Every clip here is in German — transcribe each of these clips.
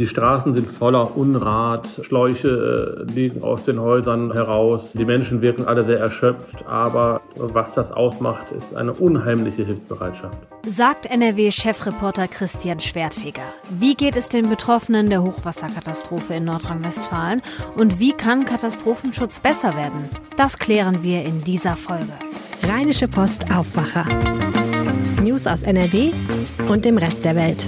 Die Straßen sind voller Unrat, Schläuche äh, liegen aus den Häusern heraus. Die Menschen wirken alle sehr erschöpft, aber was das ausmacht, ist eine unheimliche Hilfsbereitschaft. Sagt NRW-Chefreporter Christian Schwertfeger. Wie geht es den Betroffenen der Hochwasserkatastrophe in Nordrhein-Westfalen und wie kann Katastrophenschutz besser werden? Das klären wir in dieser Folge. Rheinische Post Aufwacher. News aus NRW und dem Rest der Welt.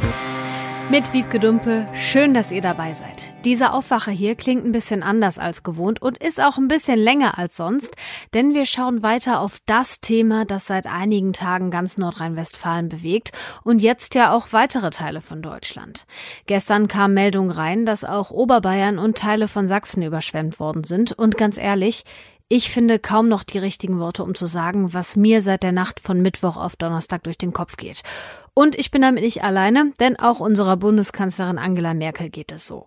Mit Wiebke Dumpe, schön, dass ihr dabei seid. Dieser Aufwacher hier klingt ein bisschen anders als gewohnt und ist auch ein bisschen länger als sonst, denn wir schauen weiter auf das Thema, das seit einigen Tagen ganz Nordrhein-Westfalen bewegt und jetzt ja auch weitere Teile von Deutschland. Gestern kam Meldung rein, dass auch Oberbayern und Teile von Sachsen überschwemmt worden sind und ganz ehrlich, ich finde kaum noch die richtigen Worte, um zu sagen, was mir seit der Nacht von Mittwoch auf Donnerstag durch den Kopf geht. Und ich bin damit nicht alleine, denn auch unserer Bundeskanzlerin Angela Merkel geht es so.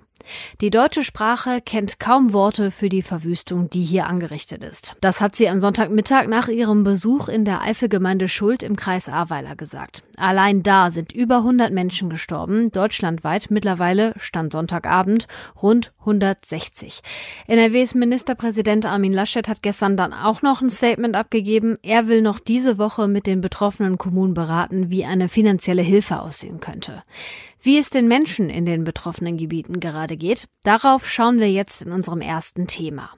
Die deutsche Sprache kennt kaum Worte für die Verwüstung, die hier angerichtet ist. Das hat sie am Sonntagmittag nach ihrem Besuch in der Eifelgemeinde Schuld im Kreis Ahrweiler gesagt. Allein da sind über 100 Menschen gestorben, deutschlandweit mittlerweile, stand Sonntagabend, rund 160. NRWs Ministerpräsident Armin Laschet hat gestern dann auch noch ein Statement abgegeben. Er will noch diese Woche mit den betroffenen Kommunen beraten, wie eine finanzielle Hilfe aussehen könnte. Wie es den Menschen in den betroffenen Gebieten gerade geht, darauf schauen wir jetzt in unserem ersten Thema.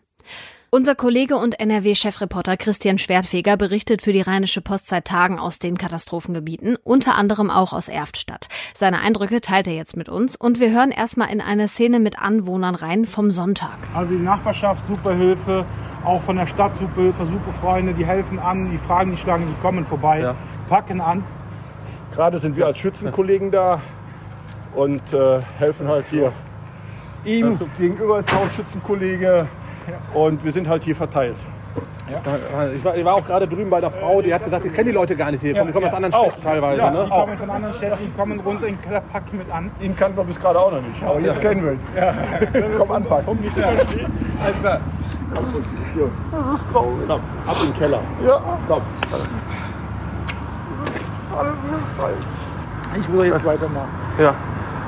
Unser Kollege und NRW-Chefreporter Christian Schwertfeger berichtet für die Rheinische Post seit Tagen aus den Katastrophengebieten, unter anderem auch aus Erftstadt. Seine Eindrücke teilt er jetzt mit uns und wir hören erstmal in eine Szene mit Anwohnern rein vom Sonntag. Also die Nachbarschaft, super Hilfe, auch von der Stadt super Hilfe, super Freunde, die helfen an, die fragen die Schlangen, die kommen vorbei, ja. packen an. Gerade sind wir als Schützenkollegen da, und äh, helfen halt hier ihm. Also, gegenüber ist auch ein Schützenkollege und wir sind halt hier verteilt. Ja. Ich, war, ich, war, auch gerade drüben bei der Frau, die hat gesagt, ich kenne die Leute gar nicht hier. Die kommen ja. aus anderen Städten teilweise. Ja, ne? Die kommen von anderen Städten, die kommen runter in Pack mit an. Ihn kannten wir bis gerade auch noch nicht, aber jetzt kennen wir ihn. Ja. Komm anpacken. Komm nicht ja. Alles klar. Das ist traurig. Komm, ab in den Keller. Ja. Komm. Alles, alles ist Ich will jetzt weitermachen. Ja.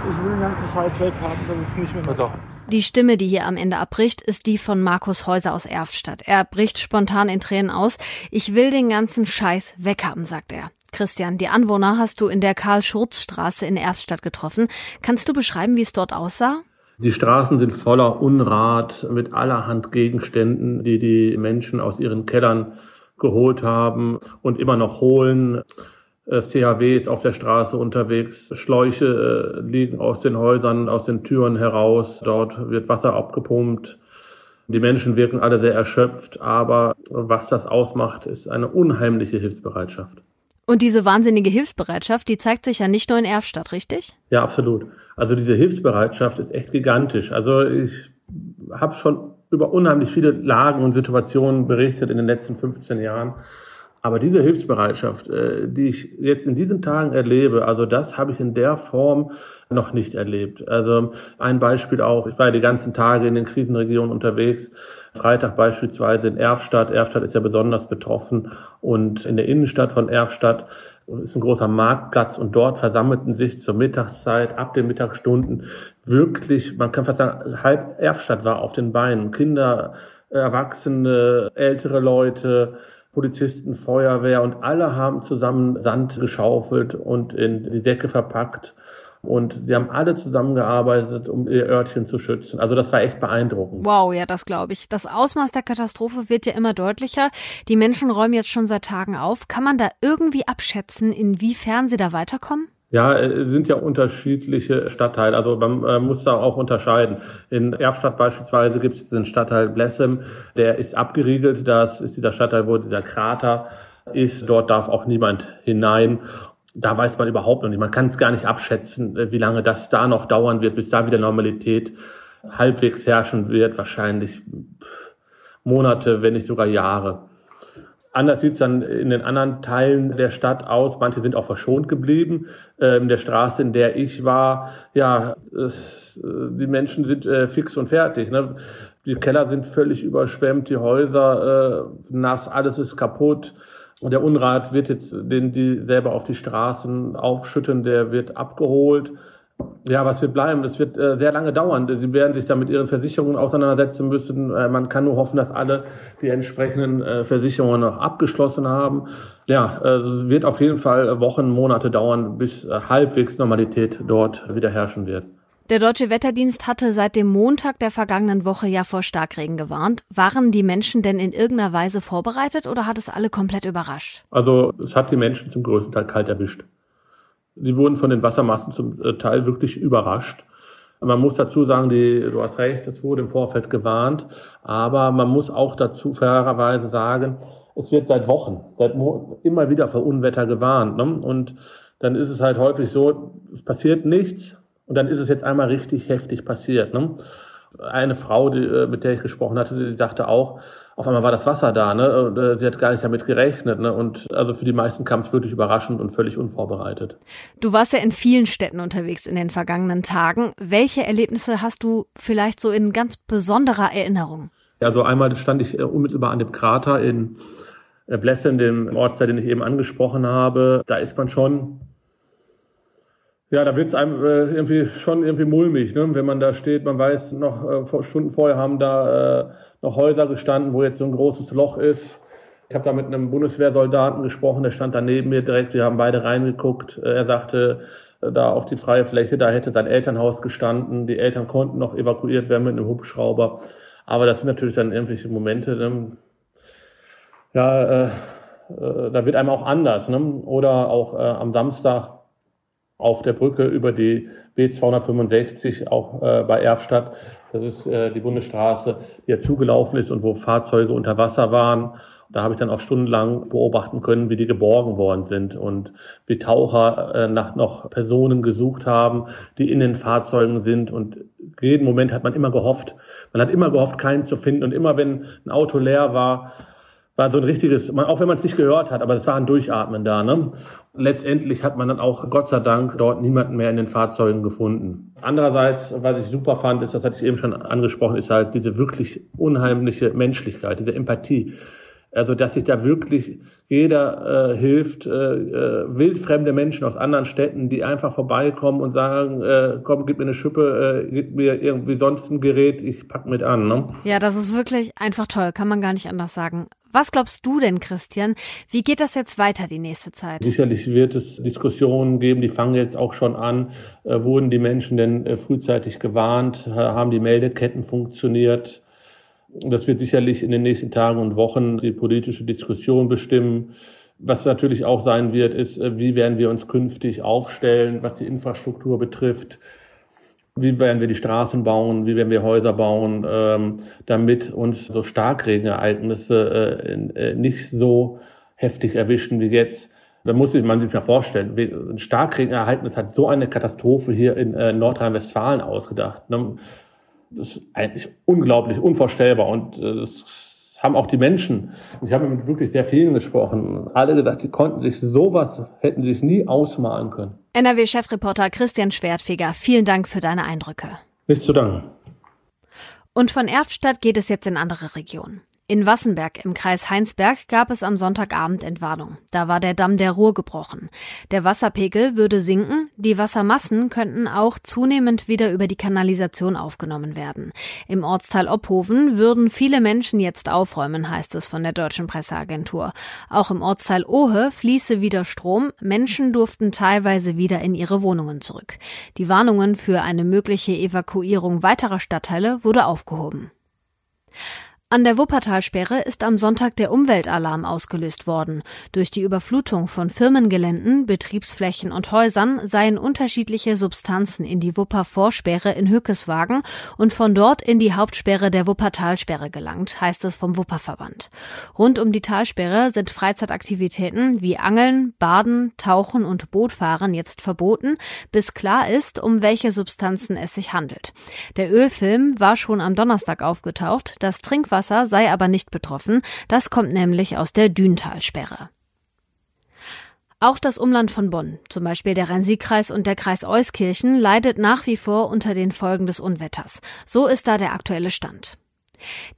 Ich will den ganzen Scheiß weghaben, das ist nicht mehr so. Die Stimme, die hier am Ende abbricht, ist die von Markus Häuser aus Erftstadt. Er bricht spontan in Tränen aus. Ich will den ganzen Scheiß weghaben, sagt er. Christian, die Anwohner hast du in der Karl-Schurz-Straße in Erftstadt getroffen. Kannst du beschreiben, wie es dort aussah? Die Straßen sind voller Unrat mit allerhand Gegenständen, die die Menschen aus ihren Kellern geholt haben und immer noch holen. Das THW ist auf der Straße unterwegs. Schläuche äh, liegen aus den Häusern, aus den Türen heraus. Dort wird Wasser abgepumpt. Die Menschen wirken alle sehr erschöpft, aber was das ausmacht, ist eine unheimliche Hilfsbereitschaft. Und diese wahnsinnige Hilfsbereitschaft, die zeigt sich ja nicht nur in Erfstadt, richtig? Ja, absolut. Also diese Hilfsbereitschaft ist echt gigantisch. Also ich habe schon über unheimlich viele Lagen und Situationen berichtet in den letzten 15 Jahren. Aber diese Hilfsbereitschaft, äh, die ich jetzt in diesen Tagen erlebe, also das habe ich in der Form noch nicht erlebt. Also ein Beispiel auch, ich war ja die ganzen Tage in den Krisenregionen unterwegs. Freitag beispielsweise in Erfstadt. Erfstadt ist ja besonders betroffen und in der Innenstadt von Erfstadt ist ein großer Marktplatz und dort versammelten sich zur Mittagszeit, ab den Mittagsstunden wirklich, man kann fast sagen, halb Erfstadt war auf den Beinen. Kinder, Erwachsene, ältere Leute, Polizisten, Feuerwehr und alle haben zusammen Sand geschaufelt und in die Säcke verpackt. Und sie haben alle zusammengearbeitet, um ihr Örtchen zu schützen. Also das war echt beeindruckend. Wow, ja, das glaube ich. Das Ausmaß der Katastrophe wird ja immer deutlicher. Die Menschen räumen jetzt schon seit Tagen auf. Kann man da irgendwie abschätzen, inwiefern sie da weiterkommen? Ja, es sind ja unterschiedliche Stadtteile. Also man äh, muss da auch unterscheiden. In Erfstadt beispielsweise gibt es den Stadtteil Blessem, der ist abgeriegelt. Das ist dieser Stadtteil, wo dieser Krater ist. Dort darf auch niemand hinein. Da weiß man überhaupt noch nicht. Man kann es gar nicht abschätzen, äh, wie lange das da noch dauern wird, bis da wieder Normalität halbwegs herrschen wird. Wahrscheinlich Monate, wenn nicht sogar Jahre. Anders sieht es dann in den anderen Teilen der Stadt aus. Manche sind auch verschont geblieben. Ähm, der Straße, in der ich war, ja, äh, die Menschen sind äh, fix und fertig. Ne? Die Keller sind völlig überschwemmt, die Häuser äh, nass, alles ist kaputt. Und der Unrat wird jetzt, den die selber auf die Straßen aufschütten, der wird abgeholt. Ja, was wird bleiben? Das wird äh, sehr lange dauern. Sie werden sich da mit ihren Versicherungen auseinandersetzen müssen. Äh, man kann nur hoffen, dass alle die entsprechenden äh, Versicherungen noch abgeschlossen haben. Ja, äh, es wird auf jeden Fall Wochen, Monate dauern, bis äh, halbwegs Normalität dort wieder herrschen wird. Der Deutsche Wetterdienst hatte seit dem Montag der vergangenen Woche ja vor Starkregen gewarnt. Waren die Menschen denn in irgendeiner Weise vorbereitet oder hat es alle komplett überrascht? Also es hat die Menschen zum größten Teil kalt erwischt. Sie wurden von den Wassermassen zum äh, Teil wirklich überrascht. Man muss dazu sagen, die, du hast recht, es wurde im Vorfeld gewarnt, aber man muss auch dazu fairerweise sagen, es wird seit Wochen, seit Mo immer wieder vor Unwetter gewarnt. Ne? Und dann ist es halt häufig so, es passiert nichts und dann ist es jetzt einmal richtig heftig passiert. Ne? Eine Frau, die, äh, mit der ich gesprochen hatte, die sagte auch, auf einmal war das Wasser da, ne? Und, äh, sie hat gar nicht damit gerechnet, ne? Und also für die meisten kam es wirklich überraschend und völlig unvorbereitet. Du warst ja in vielen Städten unterwegs in den vergangenen Tagen. Welche Erlebnisse hast du vielleicht so in ganz besonderer Erinnerung? Ja, also einmal stand ich äh, unmittelbar an dem Krater in äh, Blessen, dem Ortsteil, den ich eben angesprochen habe. Da ist man schon ja, da wird's einem äh, irgendwie schon irgendwie mulmig, ne? wenn man da steht. Man weiß, noch äh, vor, Stunden vorher haben da äh, noch Häuser gestanden, wo jetzt so ein großes Loch ist. Ich habe da mit einem Bundeswehrsoldaten gesprochen, der stand da neben mir direkt. Wir haben beide reingeguckt. Äh, er sagte, äh, da auf die freie Fläche, da hätte sein Elternhaus gestanden. Die Eltern konnten noch evakuiert werden mit einem Hubschrauber. Aber das sind natürlich dann irgendwelche Momente. Ne? Ja, äh, äh, da wird einem auch anders. Ne? Oder auch äh, am Samstag auf der Brücke über die B265, auch äh, bei Erfstadt. Das ist äh, die Bundesstraße, die ja zugelaufen ist und wo Fahrzeuge unter Wasser waren. Da habe ich dann auch stundenlang beobachten können, wie die geborgen worden sind und wie Taucher äh, nach noch Personen gesucht haben, die in den Fahrzeugen sind. Und jeden Moment hat man immer gehofft. Man hat immer gehofft, keinen zu finden. Und immer wenn ein Auto leer war, war so ein richtiges, auch wenn man es nicht gehört hat, aber es war ein Durchatmen da. Ne? Letztendlich hat man dann auch, Gott sei Dank, dort niemanden mehr in den Fahrzeugen gefunden. Andererseits, was ich super fand, ist, das hatte ich eben schon angesprochen, ist halt diese wirklich unheimliche Menschlichkeit, diese Empathie. Also, dass sich da wirklich jeder äh, hilft, äh, äh, wildfremde Menschen aus anderen Städten, die einfach vorbeikommen und sagen, äh, komm, gib mir eine Schippe, äh, gib mir irgendwie sonst ein Gerät, ich pack mit an. Ne? Ja, das ist wirklich einfach toll, kann man gar nicht anders sagen. Was glaubst du denn, Christian? Wie geht das jetzt weiter die nächste Zeit? Sicherlich wird es Diskussionen geben, die fangen jetzt auch schon an. Äh, wurden die Menschen denn äh, frühzeitig gewarnt? Haben die Meldeketten funktioniert? Das wird sicherlich in den nächsten Tagen und Wochen die politische Diskussion bestimmen. Was natürlich auch sein wird, ist, äh, wie werden wir uns künftig aufstellen, was die Infrastruktur betrifft. Wie werden wir die Straßen bauen? Wie werden wir Häuser bauen, ähm, damit uns so Starkregenereignisse äh, äh, nicht so heftig erwischen wie jetzt? Da muss man sich mal vorstellen, ein Starkregenereignis hat so eine Katastrophe hier in Nordrhein-Westfalen ausgedacht. Das ist eigentlich unglaublich, unvorstellbar. Und äh, das haben auch die Menschen, ich habe mit wirklich sehr vielen gesprochen, alle gesagt, sie konnten sich sowas, hätten sich nie ausmalen können. NRW-Chefreporter Christian Schwertfeger, vielen Dank für deine Eindrücke. Nicht zu danken. Und von Erftstadt geht es jetzt in andere Regionen. In Wassenberg im Kreis Heinsberg gab es am Sonntagabend Entwarnung. Da war der Damm der Ruhr gebrochen. Der Wasserpegel würde sinken, die Wassermassen könnten auch zunehmend wieder über die Kanalisation aufgenommen werden. Im Ortsteil Opphoven würden viele Menschen jetzt aufräumen, heißt es von der deutschen Presseagentur. Auch im Ortsteil Ohe fließe wieder Strom, Menschen durften teilweise wieder in ihre Wohnungen zurück. Die Warnungen für eine mögliche Evakuierung weiterer Stadtteile wurde aufgehoben. An der Wuppertalsperre ist am Sonntag der Umweltalarm ausgelöst worden. Durch die Überflutung von Firmengeländen, Betriebsflächen und Häusern seien unterschiedliche Substanzen in die Wupper-Vorsperre in Hückeswagen und von dort in die Hauptsperre der Wuppertalsperre gelangt, heißt es vom Wupperverband. Rund um die Talsperre sind Freizeitaktivitäten wie Angeln, Baden, Tauchen und Bootfahren jetzt verboten, bis klar ist, um welche Substanzen es sich handelt. Der Ölfilm war schon am Donnerstag aufgetaucht. Das Trinkwasser Hochwasser sei aber nicht betroffen, das kommt nämlich aus der Düntalsperre. Auch das Umland von Bonn, zum Beispiel der Rhein-Sieg-Kreis und der Kreis Euskirchen, leidet nach wie vor unter den Folgen des Unwetters. So ist da der aktuelle Stand.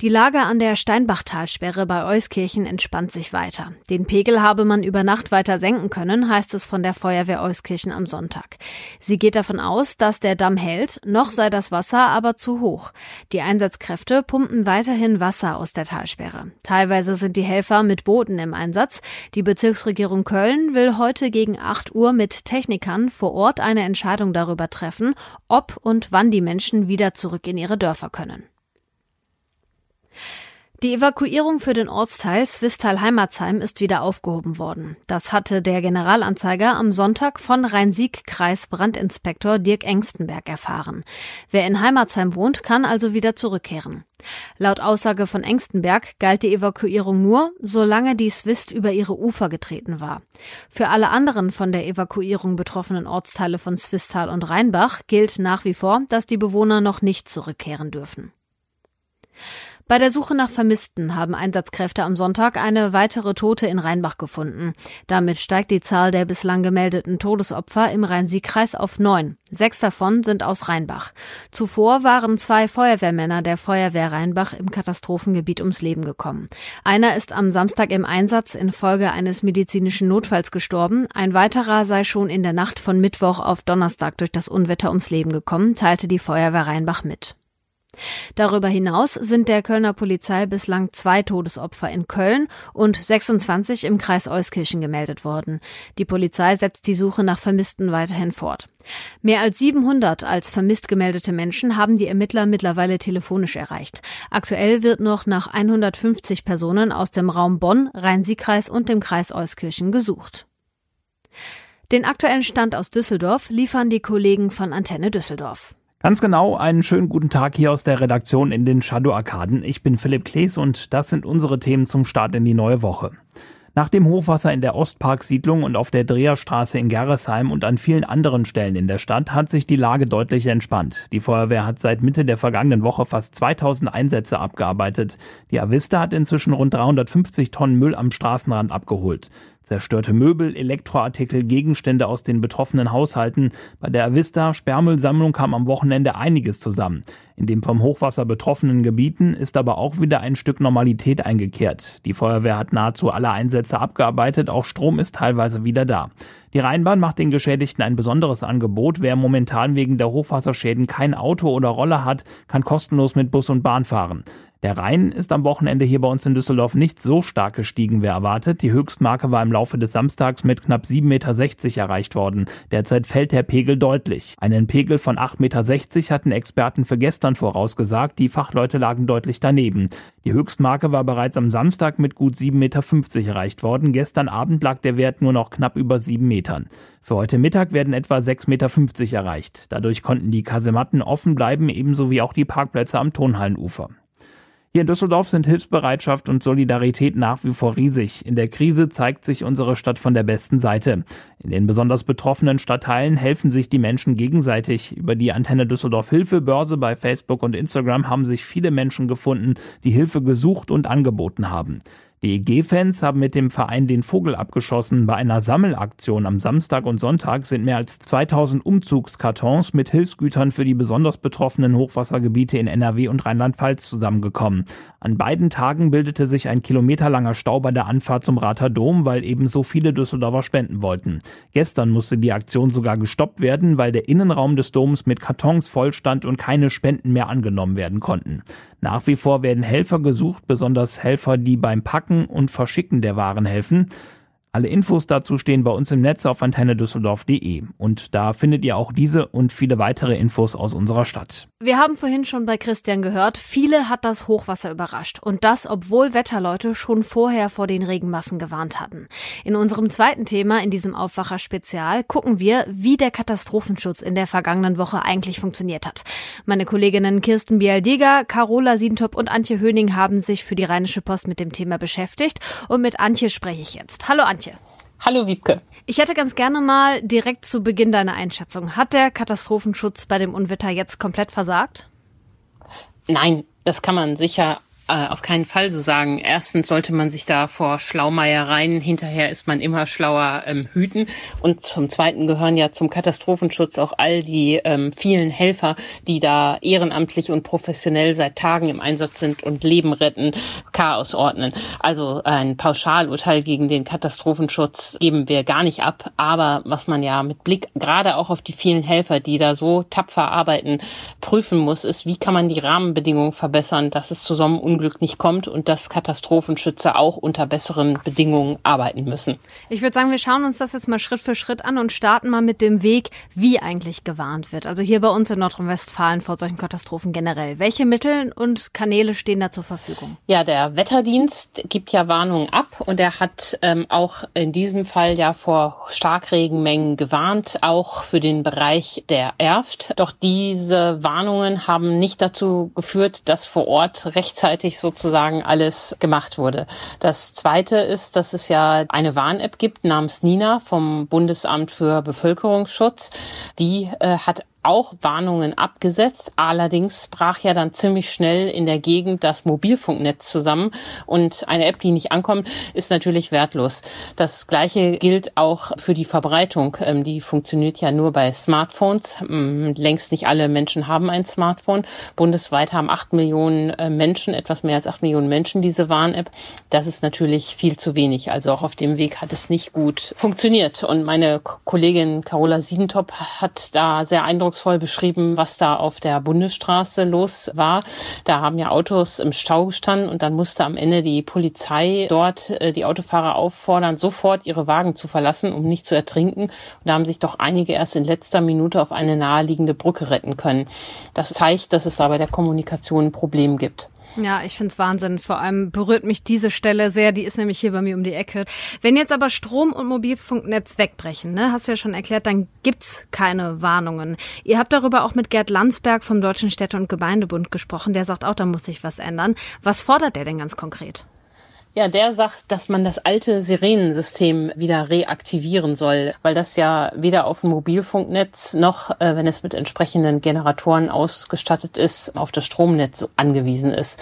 Die Lage an der Steinbachtalsperre bei Euskirchen entspannt sich weiter. Den Pegel habe man über Nacht weiter senken können, heißt es von der Feuerwehr Euskirchen am Sonntag. Sie geht davon aus, dass der Damm hält, noch sei das Wasser aber zu hoch. Die Einsatzkräfte pumpen weiterhin Wasser aus der Talsperre. Teilweise sind die Helfer mit Booten im Einsatz. Die Bezirksregierung Köln will heute gegen 8 Uhr mit Technikern vor Ort eine Entscheidung darüber treffen, ob und wann die Menschen wieder zurück in ihre Dörfer können. Die Evakuierung für den Ortsteil Swistal-Heimatsheim ist wieder aufgehoben worden. Das hatte der Generalanzeiger am Sonntag von Rhein-Sieg-Kreis Brandinspektor Dirk Engstenberg erfahren. Wer in Heimatsheim wohnt, kann also wieder zurückkehren. Laut Aussage von Engstenberg galt die Evakuierung nur, solange die Swist über ihre Ufer getreten war. Für alle anderen von der Evakuierung betroffenen Ortsteile von Swistal und Rheinbach gilt nach wie vor, dass die Bewohner noch nicht zurückkehren dürfen. Bei der Suche nach Vermissten haben Einsatzkräfte am Sonntag eine weitere Tote in Rheinbach gefunden. Damit steigt die Zahl der bislang gemeldeten Todesopfer im Rhein-Sieg-Kreis auf neun. Sechs davon sind aus Rheinbach. Zuvor waren zwei Feuerwehrmänner der Feuerwehr Rheinbach im Katastrophengebiet ums Leben gekommen. Einer ist am Samstag im Einsatz infolge eines medizinischen Notfalls gestorben. Ein weiterer sei schon in der Nacht von Mittwoch auf Donnerstag durch das Unwetter ums Leben gekommen, teilte die Feuerwehr Rheinbach mit. Darüber hinaus sind der Kölner Polizei bislang zwei Todesopfer in Köln und 26 im Kreis Euskirchen gemeldet worden. Die Polizei setzt die Suche nach Vermissten weiterhin fort. Mehr als 700 als vermisst gemeldete Menschen haben die Ermittler mittlerweile telefonisch erreicht. Aktuell wird noch nach 150 Personen aus dem Raum Bonn, Rhein-Sieg-Kreis und dem Kreis Euskirchen gesucht. Den aktuellen Stand aus Düsseldorf liefern die Kollegen von Antenne Düsseldorf. Ganz genau, einen schönen guten Tag hier aus der Redaktion in den Shadow Arkaden. Ich bin Philipp Klees und das sind unsere Themen zum Start in die neue Woche. Nach dem Hochwasser in der Ostparksiedlung und auf der Dreherstraße in Gerresheim und an vielen anderen Stellen in der Stadt hat sich die Lage deutlich entspannt. Die Feuerwehr hat seit Mitte der vergangenen Woche fast 2000 Einsätze abgearbeitet. Die Avista hat inzwischen rund 350 Tonnen Müll am Straßenrand abgeholt. Zerstörte Möbel, Elektroartikel, Gegenstände aus den betroffenen Haushalten. Bei der Avista Sperrmüllsammlung kam am Wochenende einiges zusammen. In den vom Hochwasser betroffenen Gebieten ist aber auch wieder ein Stück Normalität eingekehrt. Die Feuerwehr hat nahezu alle Einsätze abgearbeitet, auch Strom ist teilweise wieder da. Die Rheinbahn macht den Geschädigten ein besonderes Angebot. Wer momentan wegen der Hochwasserschäden kein Auto oder Roller hat, kann kostenlos mit Bus und Bahn fahren. Der Rhein ist am Wochenende hier bei uns in Düsseldorf nicht so stark gestiegen wie erwartet. Die Höchstmarke war im Laufe des Samstags mit knapp 7,60 Meter erreicht worden. Derzeit fällt der Pegel deutlich. Einen Pegel von 8,60 Meter hatten Experten für gestern vorausgesagt. Die Fachleute lagen deutlich daneben. Die Höchstmarke war bereits am Samstag mit gut 7,50 Meter erreicht worden. Gestern Abend lag der Wert nur noch knapp über 7 Metern. Für heute Mittag werden etwa 6,50 Meter erreicht. Dadurch konnten die Kasematten offen bleiben, ebenso wie auch die Parkplätze am Tonhallenufer. Hier in Düsseldorf sind Hilfsbereitschaft und Solidarität nach wie vor riesig. In der Krise zeigt sich unsere Stadt von der besten Seite. In den besonders betroffenen Stadtteilen helfen sich die Menschen gegenseitig. Über die Antenne Düsseldorf Hilfebörse bei Facebook und Instagram haben sich viele Menschen gefunden, die Hilfe gesucht und angeboten haben. Die EG-Fans haben mit dem Verein den Vogel abgeschossen. Bei einer Sammelaktion am Samstag und Sonntag sind mehr als 2000 Umzugskartons mit Hilfsgütern für die besonders betroffenen Hochwassergebiete in NRW und Rheinland-Pfalz zusammengekommen. An beiden Tagen bildete sich ein kilometerlanger Stau bei der Anfahrt zum Rater Dom, weil eben so viele Düsseldorfer spenden wollten. Gestern musste die Aktion sogar gestoppt werden, weil der Innenraum des Doms mit Kartons vollstand und keine Spenden mehr angenommen werden konnten. Nach wie vor werden Helfer gesucht, besonders Helfer, die beim Packen und Verschicken der Waren helfen. Alle Infos dazu stehen bei uns im Netz auf antennedüsseldorf.de und da findet ihr auch diese und viele weitere Infos aus unserer Stadt. Wir haben vorhin schon bei Christian gehört, viele hat das Hochwasser überrascht und das, obwohl Wetterleute schon vorher vor den Regenmassen gewarnt hatten. In unserem zweiten Thema in diesem Aufwacher-Spezial gucken wir, wie der Katastrophenschutz in der vergangenen Woche eigentlich funktioniert hat. Meine Kolleginnen Kirsten Bialdiger, Carola Sientop und Antje Höning haben sich für die Rheinische Post mit dem Thema beschäftigt und mit Antje spreche ich jetzt. Hallo Antje. Hallo Wiebke. Ich hätte ganz gerne mal direkt zu Beginn deine Einschätzung. Hat der Katastrophenschutz bei dem Unwetter jetzt komplett versagt? Nein, das kann man sicher äh, auf keinen Fall so sagen. Erstens sollte man sich da vor Schlaumeiereien, hinterher ist man immer schlauer, ähm, hüten. Und zum Zweiten gehören ja zum Katastrophenschutz auch all die ähm, vielen Helfer, die da ehrenamtlich und professionell seit Tagen im Einsatz sind und Leben retten, Chaos ordnen. Also ein Pauschalurteil gegen den Katastrophenschutz geben wir gar nicht ab. Aber was man ja mit Blick gerade auch auf die vielen Helfer, die da so tapfer arbeiten, prüfen muss, ist, wie kann man die Rahmenbedingungen verbessern, dass es zu so einem Unglück nicht kommt und dass Katastrophenschützer auch unter besseren Bedingungen arbeiten müssen. Ich würde sagen, wir schauen uns das jetzt mal Schritt für Schritt an und starten mal mit dem Weg, wie eigentlich gewarnt wird. Also hier bei uns in Nordrhein-Westfalen vor solchen Katastrophen generell. Welche Mittel und Kanäle stehen da zur Verfügung? Ja, der Wetterdienst gibt ja Warnungen ab und er hat ähm, auch in diesem Fall ja vor Starkregenmengen gewarnt, auch für den Bereich der Erft. Doch diese Warnungen haben nicht dazu geführt, dass vor Ort rechtzeitig sozusagen alles gemacht wurde. Das Zweite ist, dass es ja eine Warn-App gibt namens Nina vom Bundesamt für Bevölkerungsschutz. Die äh, hat auch Warnungen abgesetzt. Allerdings brach ja dann ziemlich schnell in der Gegend das Mobilfunknetz zusammen und eine App, die nicht ankommt, ist natürlich wertlos. Das gleiche gilt auch für die Verbreitung. Ähm, die funktioniert ja nur bei Smartphones. Ähm, längst nicht alle Menschen haben ein Smartphone. Bundesweit haben acht Millionen äh, Menschen, etwas mehr als acht Millionen Menschen diese Warn-App. Das ist natürlich viel zu wenig. Also auch auf dem Weg hat es nicht gut funktioniert. Und meine Kollegin Carola Siedentop hat da sehr eindrucksvoll eindrucksvoll beschrieben, was da auf der Bundesstraße los war. Da haben ja Autos im Stau gestanden und dann musste am Ende die Polizei dort äh, die Autofahrer auffordern, sofort ihre Wagen zu verlassen, um nicht zu ertrinken. Und da haben sich doch einige erst in letzter Minute auf eine naheliegende Brücke retten können. Das zeigt, dass es da bei der Kommunikation ein Problem gibt. Ja, ich find's Wahnsinn. Vor allem berührt mich diese Stelle sehr. Die ist nämlich hier bei mir um die Ecke. Wenn jetzt aber Strom- und Mobilfunknetz wegbrechen, ne, hast du ja schon erklärt, dann gibt's keine Warnungen. Ihr habt darüber auch mit Gerd Landsberg vom Deutschen Städte- und Gemeindebund gesprochen. Der sagt auch, da muss sich was ändern. Was fordert der denn ganz konkret? Ja, der sagt, dass man das alte Sirenensystem wieder reaktivieren soll, weil das ja weder auf dem Mobilfunknetz noch, äh, wenn es mit entsprechenden Generatoren ausgestattet ist, auf das Stromnetz angewiesen ist.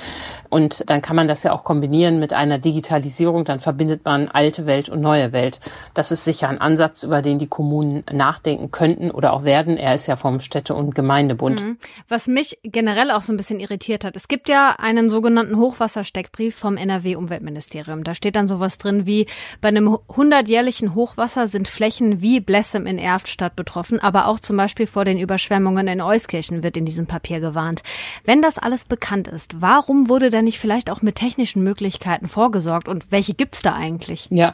Und dann kann man das ja auch kombinieren mit einer Digitalisierung, dann verbindet man alte Welt und neue Welt. Das ist sicher ein Ansatz, über den die Kommunen nachdenken könnten oder auch werden. Er ist ja vom Städte- und Gemeindebund. Mhm. Was mich generell auch so ein bisschen irritiert hat, es gibt ja einen sogenannten Hochwassersteckbrief vom NRW-Umweltministerium. Umweltministerium. Da steht dann sowas drin wie, bei einem hundertjährlichen Hochwasser sind Flächen wie Blessem in Erftstadt betroffen, aber auch zum Beispiel vor den Überschwemmungen in Euskirchen wird in diesem Papier gewarnt. Wenn das alles bekannt ist, warum wurde da nicht vielleicht auch mit technischen Möglichkeiten vorgesorgt und welche gibt's da eigentlich? Ja,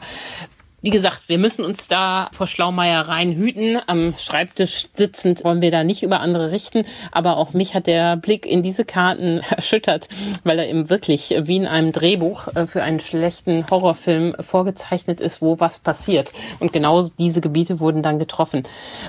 wie gesagt, wir müssen uns da vor Schlaumeiereien hüten. Am Schreibtisch sitzend wollen wir da nicht über andere richten. Aber auch mich hat der Blick in diese Karten erschüttert, weil er eben wirklich wie in einem Drehbuch äh, für einen schlechten Horrorfilm vorgezeichnet ist, wo was passiert. Und genau diese Gebiete wurden dann getroffen.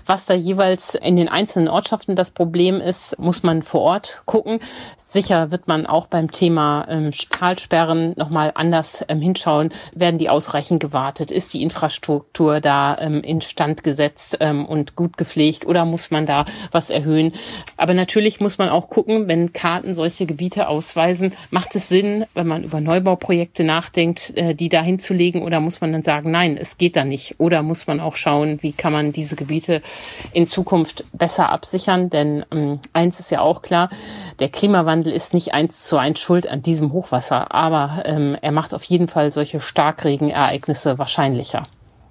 Was da jeweils in den einzelnen Ortschaften das Problem ist, muss man vor Ort gucken. Sicher wird man auch beim Thema ähm, Talsperren nochmal anders ähm, hinschauen. Werden die ausreichend gewartet? Ist die Infrastruktur da ähm, instand gesetzt ähm, und gut gepflegt oder muss man da was erhöhen? Aber natürlich muss man auch gucken, wenn Karten solche Gebiete ausweisen, macht es Sinn, wenn man über Neubauprojekte nachdenkt, äh, die da hinzulegen oder muss man dann sagen, nein, es geht da nicht? Oder muss man auch schauen, wie kann man diese Gebiete in Zukunft besser absichern? Denn ähm, eins ist ja auch klar, der Klimawandel Klimawandel ist nicht eins zu eins schuld an diesem Hochwasser, aber ähm, er macht auf jeden Fall solche Starkregenereignisse wahrscheinlicher.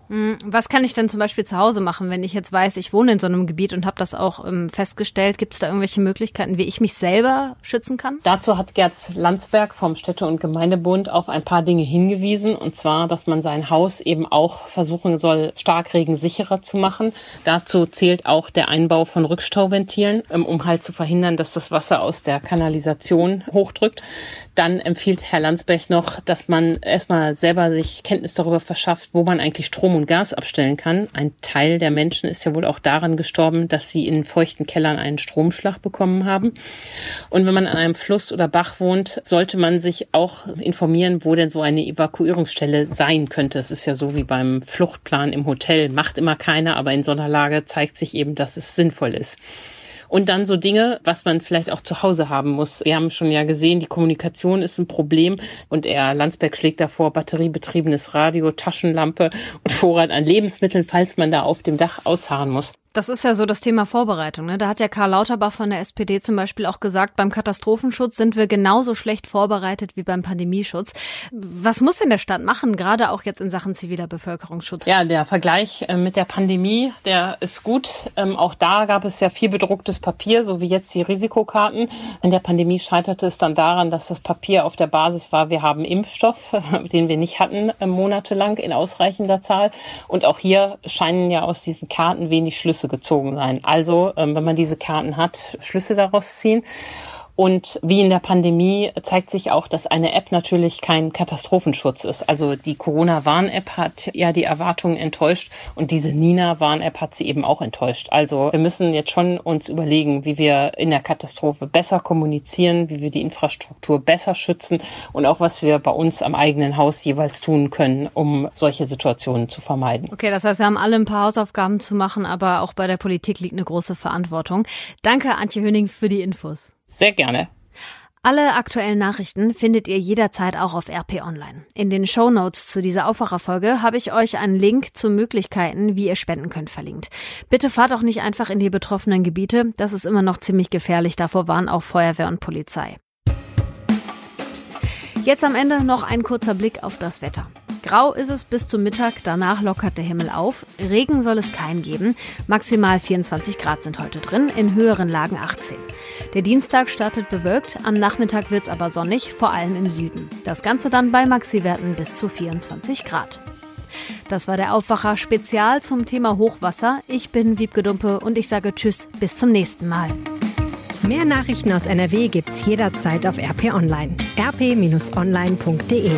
Hm, was kann ich denn zum Beispiel zu Hause machen, wenn ich jetzt weiß, ich wohne in so einem Gebiet und habe das auch ähm, festgestellt? Gibt es da irgendwelche Möglichkeiten, wie ich mich selber schützen kann? Dazu hat Gerd Landsberg vom Städte- und Gemeindebund auf ein paar Dinge hingewiesen. Und zwar, dass man sein Haus eben auch versuchen soll, starkregensicherer zu machen. Dazu zählt auch der Einbau von Rückstauventilen, ähm, um halt zu verhindern, dass das Wasser aus der Kanalisation hochdrückt. Dann empfiehlt Herr Landsberg noch, dass man erstmal selber sich Kenntnis darüber verschafft, wo man eigentlich Strom und Gas abstellen kann. Ein Teil der Menschen ist ja wohl auch daran gestorben, dass sie in feuchten Kellern einen Stromschlag bekommen haben. Und wenn man an einem Fluss oder Bach wohnt, sollte man sich auch informieren, wo denn so eine Evakuierungsstelle sein könnte. Es ist ja so wie beim Fluchtplan im Hotel. Macht immer keiner, aber in so einer Lage zeigt sich eben, dass es sinnvoll ist. Und dann so Dinge, was man vielleicht auch zu Hause haben muss. Wir haben schon ja gesehen, die Kommunikation ist ein Problem und er Landsberg schlägt davor batteriebetriebenes Radio, Taschenlampe und Vorrat an Lebensmitteln, falls man da auf dem Dach ausharren muss. Das ist ja so das Thema Vorbereitung. Ne? Da hat ja Karl Lauterbach von der SPD zum Beispiel auch gesagt, beim Katastrophenschutz sind wir genauso schlecht vorbereitet wie beim Pandemieschutz. Was muss denn der Staat machen, gerade auch jetzt in Sachen ziviler Bevölkerungsschutz? Ja, der Vergleich äh, mit der Pandemie, der ist gut. Ähm, auch da gab es ja viel bedrucktes Papier, so wie jetzt die Risikokarten. In der Pandemie scheiterte es dann daran, dass das Papier auf der Basis war, wir haben Impfstoff, den wir nicht hatten äh, monatelang in ausreichender Zahl. Und auch hier scheinen ja aus diesen Karten wenig Schlüsse Schlüsse gezogen sein. Also, ähm, wenn man diese Karten hat, Schlüsse daraus ziehen. Und wie in der Pandemie zeigt sich auch, dass eine App natürlich kein Katastrophenschutz ist. Also die Corona-Warn-App hat ja die Erwartungen enttäuscht und diese Nina-Warn-App hat sie eben auch enttäuscht. Also wir müssen jetzt schon uns überlegen, wie wir in der Katastrophe besser kommunizieren, wie wir die Infrastruktur besser schützen und auch was wir bei uns am eigenen Haus jeweils tun können, um solche Situationen zu vermeiden. Okay, das heißt, wir haben alle ein paar Hausaufgaben zu machen, aber auch bei der Politik liegt eine große Verantwortung. Danke, Antje Höning, für die Infos. Sehr gerne. Alle aktuellen Nachrichten findet ihr jederzeit auch auf RP Online. In den Show Notes zu dieser Aufwacherfolge habe ich euch einen Link zu Möglichkeiten, wie ihr spenden könnt, verlinkt. Bitte fahrt auch nicht einfach in die betroffenen Gebiete. Das ist immer noch ziemlich gefährlich. Davor waren auch Feuerwehr und Polizei. Jetzt am Ende noch ein kurzer Blick auf das Wetter. Grau ist es bis zum Mittag, danach lockert der Himmel auf. Regen soll es keinen geben. Maximal 24 Grad sind heute drin, in höheren Lagen 18. Der Dienstag startet bewölkt, am Nachmittag wird es aber sonnig, vor allem im Süden. Das Ganze dann bei Maxiwerten bis zu 24 Grad. Das war der Aufwacher Spezial zum Thema Hochwasser. Ich bin Wiebke Dumpe und ich sage Tschüss, bis zum nächsten Mal. Mehr Nachrichten aus NRW gibt's jederzeit auf RP Online. rp-online.de